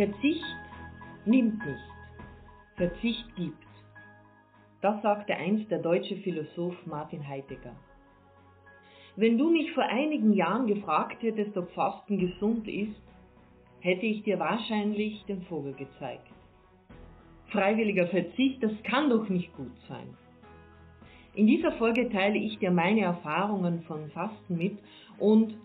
Verzicht nimmt nicht, Verzicht gibt. Das sagte einst der deutsche Philosoph Martin Heidegger. Wenn du mich vor einigen Jahren gefragt hättest, ob Fasten gesund ist, hätte ich dir wahrscheinlich den Vogel gezeigt. Freiwilliger Verzicht, das kann doch nicht gut sein. In dieser Folge teile ich dir meine Erfahrungen von Fasten mit und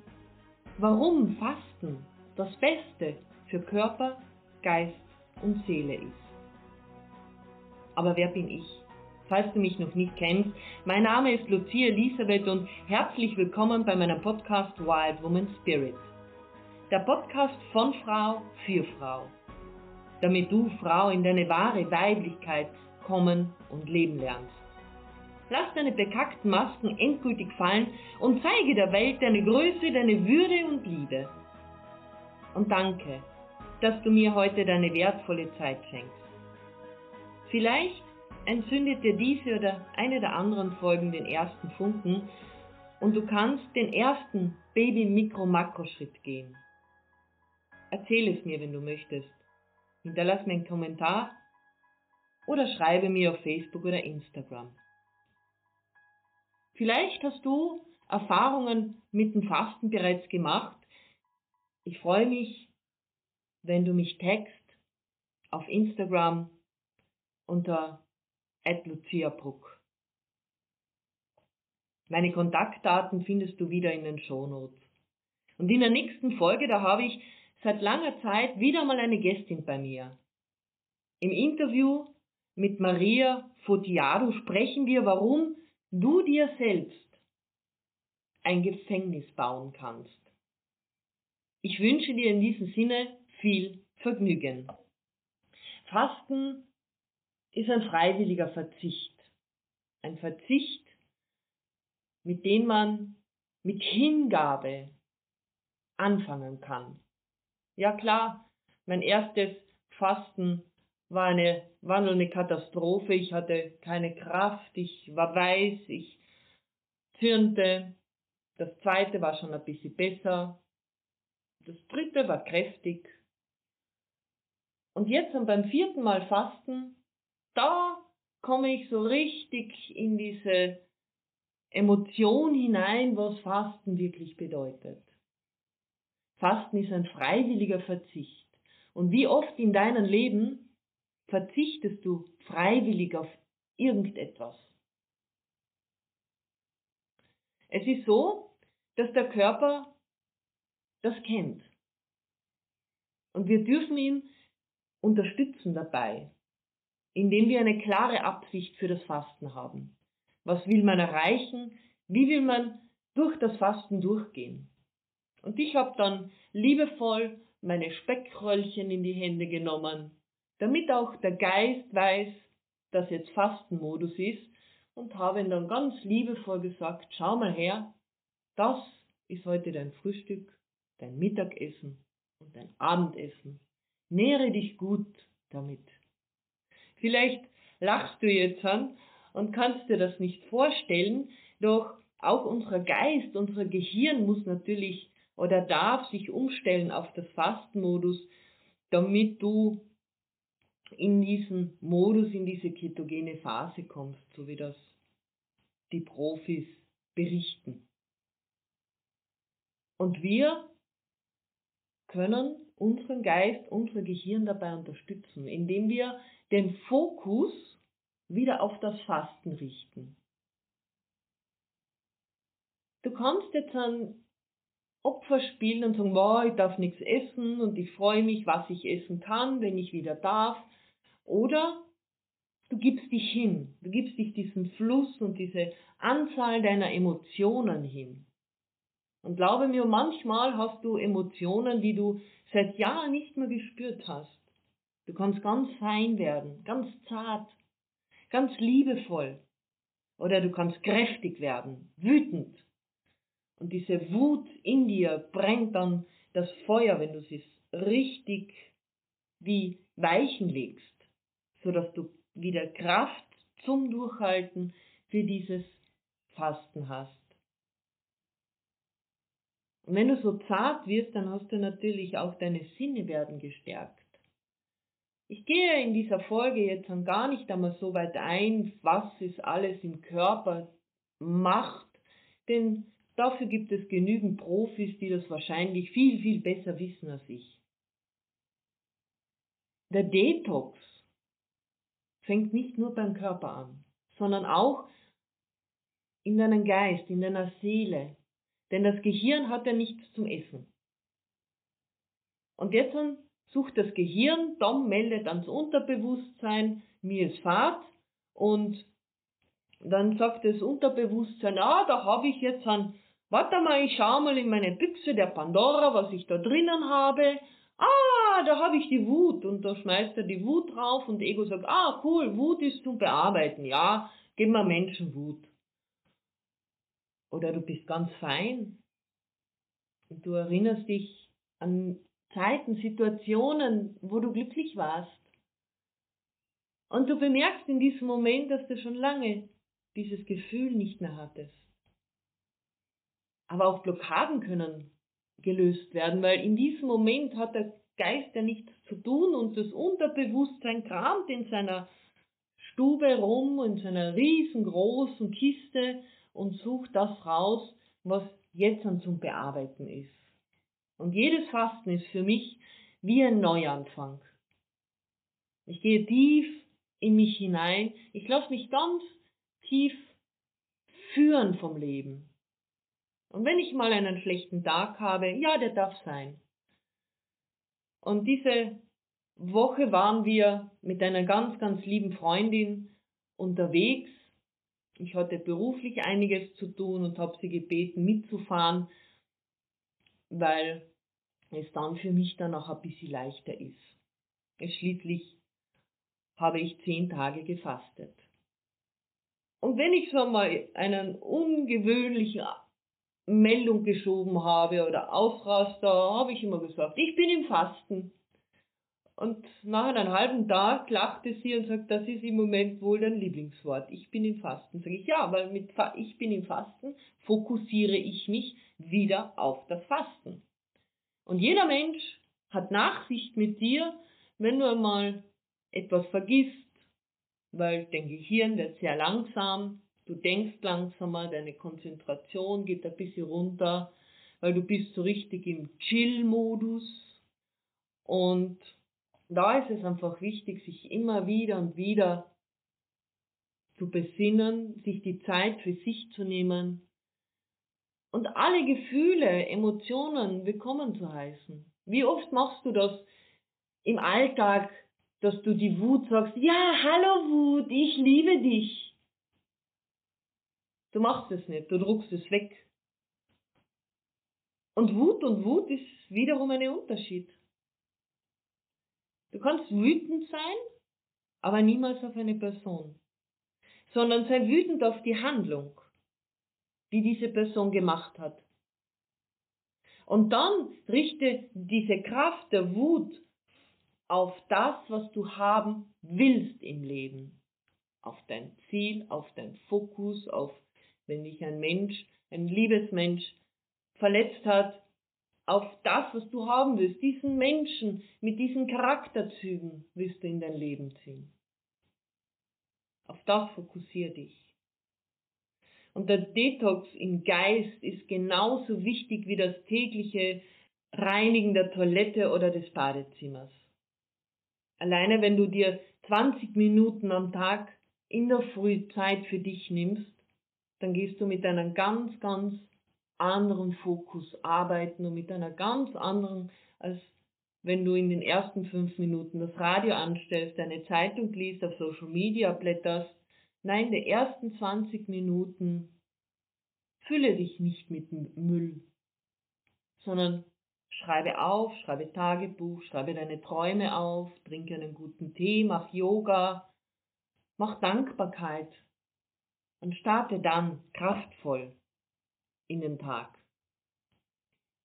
warum Fasten das Beste für Körper, Geist und Seele ist. Aber wer bin ich? Falls du mich noch nicht kennst, mein Name ist Lucia Elisabeth und herzlich willkommen bei meinem Podcast Wild Woman Spirit. Der Podcast von Frau für Frau. Damit du, Frau, in deine wahre Weiblichkeit kommen und leben lernst. Lass deine bekackten Masken endgültig fallen und zeige der Welt deine Größe, deine Würde und Liebe. Und danke, dass du mir heute deine wertvolle Zeit schenkst. Vielleicht entzündet dir diese oder eine der anderen Folgen den ersten Funken und du kannst den ersten Baby-Mikro-Makro-Schritt gehen. Erzähl es mir, wenn du möchtest. Hinterlass mir einen Kommentar oder schreibe mir auf Facebook oder Instagram. Vielleicht hast du Erfahrungen mit dem Fasten bereits gemacht. Ich freue mich, wenn du mich text auf Instagram unter @luciabruck. Meine Kontaktdaten findest du wieder in den Shownotes. Und in der nächsten Folge, da habe ich seit langer Zeit wieder mal eine Gästin bei mir. Im Interview mit Maria Fotiado sprechen wir, warum du dir selbst ein Gefängnis bauen kannst. Ich wünsche dir in diesem Sinne viel Vergnügen. Fasten ist ein freiwilliger Verzicht. Ein Verzicht, mit dem man mit Hingabe anfangen kann. Ja klar, mein erstes Fasten war eine, war nur eine Katastrophe. Ich hatte keine Kraft, ich war weiß, ich zürnte. Das zweite war schon ein bisschen besser. Das dritte war kräftig. Und jetzt beim vierten Mal Fasten, da komme ich so richtig in diese Emotion hinein, was Fasten wirklich bedeutet. Fasten ist ein freiwilliger Verzicht. Und wie oft in deinem Leben verzichtest du freiwillig auf irgendetwas. Es ist so, dass der Körper das kennt. Und wir dürfen ihn unterstützen dabei, indem wir eine klare Absicht für das Fasten haben. Was will man erreichen? Wie will man durch das Fasten durchgehen? Und ich habe dann liebevoll meine Speckröllchen in die Hände genommen damit auch der Geist weiß, dass jetzt Fastenmodus ist und habe ihm dann ganz liebevoll gesagt, schau mal her, das ist heute dein Frühstück, dein Mittagessen und dein Abendessen. Nähre dich gut damit. Vielleicht lachst du jetzt an und kannst dir das nicht vorstellen, doch auch unser Geist, unser Gehirn muss natürlich oder darf sich umstellen auf das Fastenmodus, damit du in diesen Modus, in diese ketogene Phase kommst, so wie das die Profis berichten. Und wir können unseren Geist, unser Gehirn dabei unterstützen, indem wir den Fokus wieder auf das Fasten richten. Du kannst jetzt ein Opfer spielen und sagen, wow, ich darf nichts essen und ich freue mich, was ich essen kann, wenn ich wieder darf. Oder du gibst dich hin, du gibst dich diesem Fluss und diese Anzahl deiner Emotionen hin. Und glaube mir, manchmal hast du Emotionen, die du seit Jahren nicht mehr gespürt hast. Du kannst ganz fein werden, ganz zart, ganz liebevoll. Oder du kannst kräftig werden, wütend. Und diese Wut in dir brennt dann das Feuer, wenn du sie richtig wie Weichen legst sodass du wieder Kraft zum Durchhalten für dieses Fasten hast. Und wenn du so zart wirst, dann hast du natürlich auch deine Sinne werden gestärkt. Ich gehe in dieser Folge jetzt dann gar nicht einmal so weit ein, was es alles im Körper macht, denn dafür gibt es genügend Profis, die das wahrscheinlich viel, viel besser wissen als ich. Der Detox fängt nicht nur beim Körper an, sondern auch in deinem Geist, in deiner Seele. Denn das Gehirn hat ja nichts zum Essen. Und jetzt sucht das Gehirn, Dom meldet ans Unterbewusstsein, mir ist Fahrt und dann sagt das Unterbewusstsein, ah, da habe ich jetzt ein, warte mal, ich schau mal in meine Büchse der Pandora, was ich da drinnen habe. Ah, da habe ich die Wut und da schmeißt er die Wut drauf und Ego sagt, ah, cool, Wut ist zum Bearbeiten, ja, gib mir Menschen Wut. Oder du bist ganz fein und du erinnerst dich an Zeiten, Situationen, wo du glücklich warst. Und du bemerkst in diesem Moment, dass du schon lange dieses Gefühl nicht mehr hattest. Aber auch Blockaden können gelöst werden, weil in diesem Moment hat der Geist ja nichts zu tun und das Unterbewusstsein kramt in seiner Stube rum, in seiner riesengroßen Kiste und sucht das raus, was jetzt dann zum Bearbeiten ist. Und jedes Fasten ist für mich wie ein Neuanfang. Ich gehe tief in mich hinein, ich lasse mich ganz tief führen vom Leben. Und wenn ich mal einen schlechten Tag habe, ja, der darf sein. Und diese Woche waren wir mit einer ganz, ganz lieben Freundin unterwegs. Ich hatte beruflich einiges zu tun und habe sie gebeten, mitzufahren, weil es dann für mich dann auch ein bisschen leichter ist. Schließlich habe ich zehn Tage gefastet. Und wenn ich so mal einen ungewöhnlichen Meldung geschoben habe oder Ausraster, habe ich immer gesagt, ich bin im Fasten. Und nach einem halben Tag lachte sie und sagt, das ist im Moment wohl dein Lieblingswort. Ich bin im Fasten. Sage ich, ja, weil mit ich bin im Fasten fokussiere ich mich wieder auf das Fasten. Und jeder Mensch hat Nachsicht mit dir, wenn du einmal etwas vergisst, weil dein Gehirn wird sehr langsam, du denkst langsamer, deine Konzentration geht ein bisschen runter, weil du bist so richtig im Chill-Modus. Und da ist es einfach wichtig, sich immer wieder und wieder zu besinnen, sich die Zeit für sich zu nehmen und alle Gefühle, Emotionen willkommen zu heißen. Wie oft machst du das im Alltag, dass du die Wut sagst, ja, hallo Wut, ich liebe dich. Du machst es nicht, du druckst es weg. Und Wut und Wut ist wiederum ein Unterschied. Du kannst wütend sein, aber niemals auf eine Person, sondern sei wütend auf die Handlung, die diese Person gemacht hat. Und dann richte diese Kraft der Wut auf das, was du haben willst im Leben. Auf dein Ziel, auf dein Fokus, auf, wenn dich ein Mensch, ein Liebesmensch verletzt hat, auf das, was du haben willst, diesen Menschen mit diesen Charakterzügen willst du in dein Leben ziehen. Auf das fokussier dich. Und der Detox im Geist ist genauso wichtig wie das tägliche Reinigen der Toilette oder des Badezimmers. Alleine wenn du dir 20 Minuten am Tag in der Früh Zeit für dich nimmst, dann gehst du mit einem ganz, ganz anderen Fokus arbeiten und mit einer ganz anderen, als wenn du in den ersten fünf Minuten das Radio anstellst, deine Zeitung liest, auf Social Media blätterst. Nein, die ersten 20 Minuten fülle dich nicht mit Müll, sondern Schreibe auf, schreibe Tagebuch, schreibe deine Träume auf, trinke einen guten Tee, mach Yoga, mach Dankbarkeit und starte dann kraftvoll in den Tag.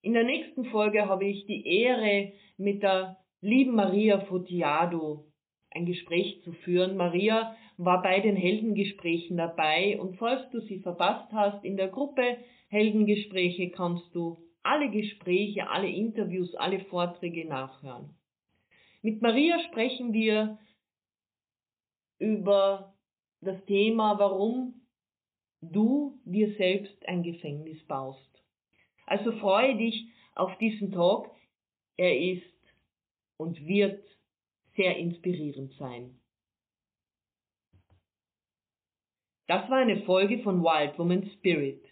In der nächsten Folge habe ich die Ehre, mit der lieben Maria Fotiado ein Gespräch zu führen. Maria war bei den Heldengesprächen dabei und falls du sie verpasst hast, in der Gruppe Heldengespräche kannst du alle Gespräche, alle Interviews, alle Vorträge nachhören. Mit Maria sprechen wir über das Thema, warum du dir selbst ein Gefängnis baust. Also freue dich auf diesen Talk. Er ist und wird sehr inspirierend sein. Das war eine Folge von Wild Woman Spirit.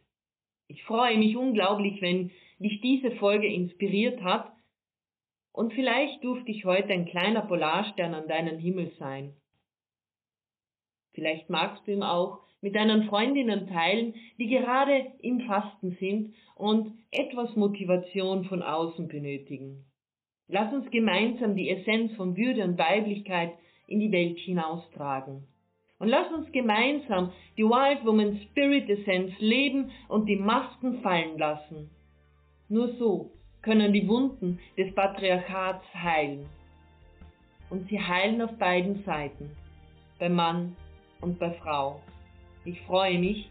Ich freue mich unglaublich, wenn dich diese Folge inspiriert hat und vielleicht durfte ich heute ein kleiner Polarstern an deinem Himmel sein. Vielleicht magst du ihn auch mit deinen Freundinnen teilen, die gerade im Fasten sind und etwas Motivation von außen benötigen. Lass uns gemeinsam die Essenz von Würde und Weiblichkeit in die Welt hinaustragen. Und lass uns gemeinsam die Wild Woman Spirit Essenz leben und die Masken fallen lassen. Nur so können die Wunden des Patriarchats heilen. Und sie heilen auf beiden Seiten, bei Mann und bei Frau. Ich freue mich,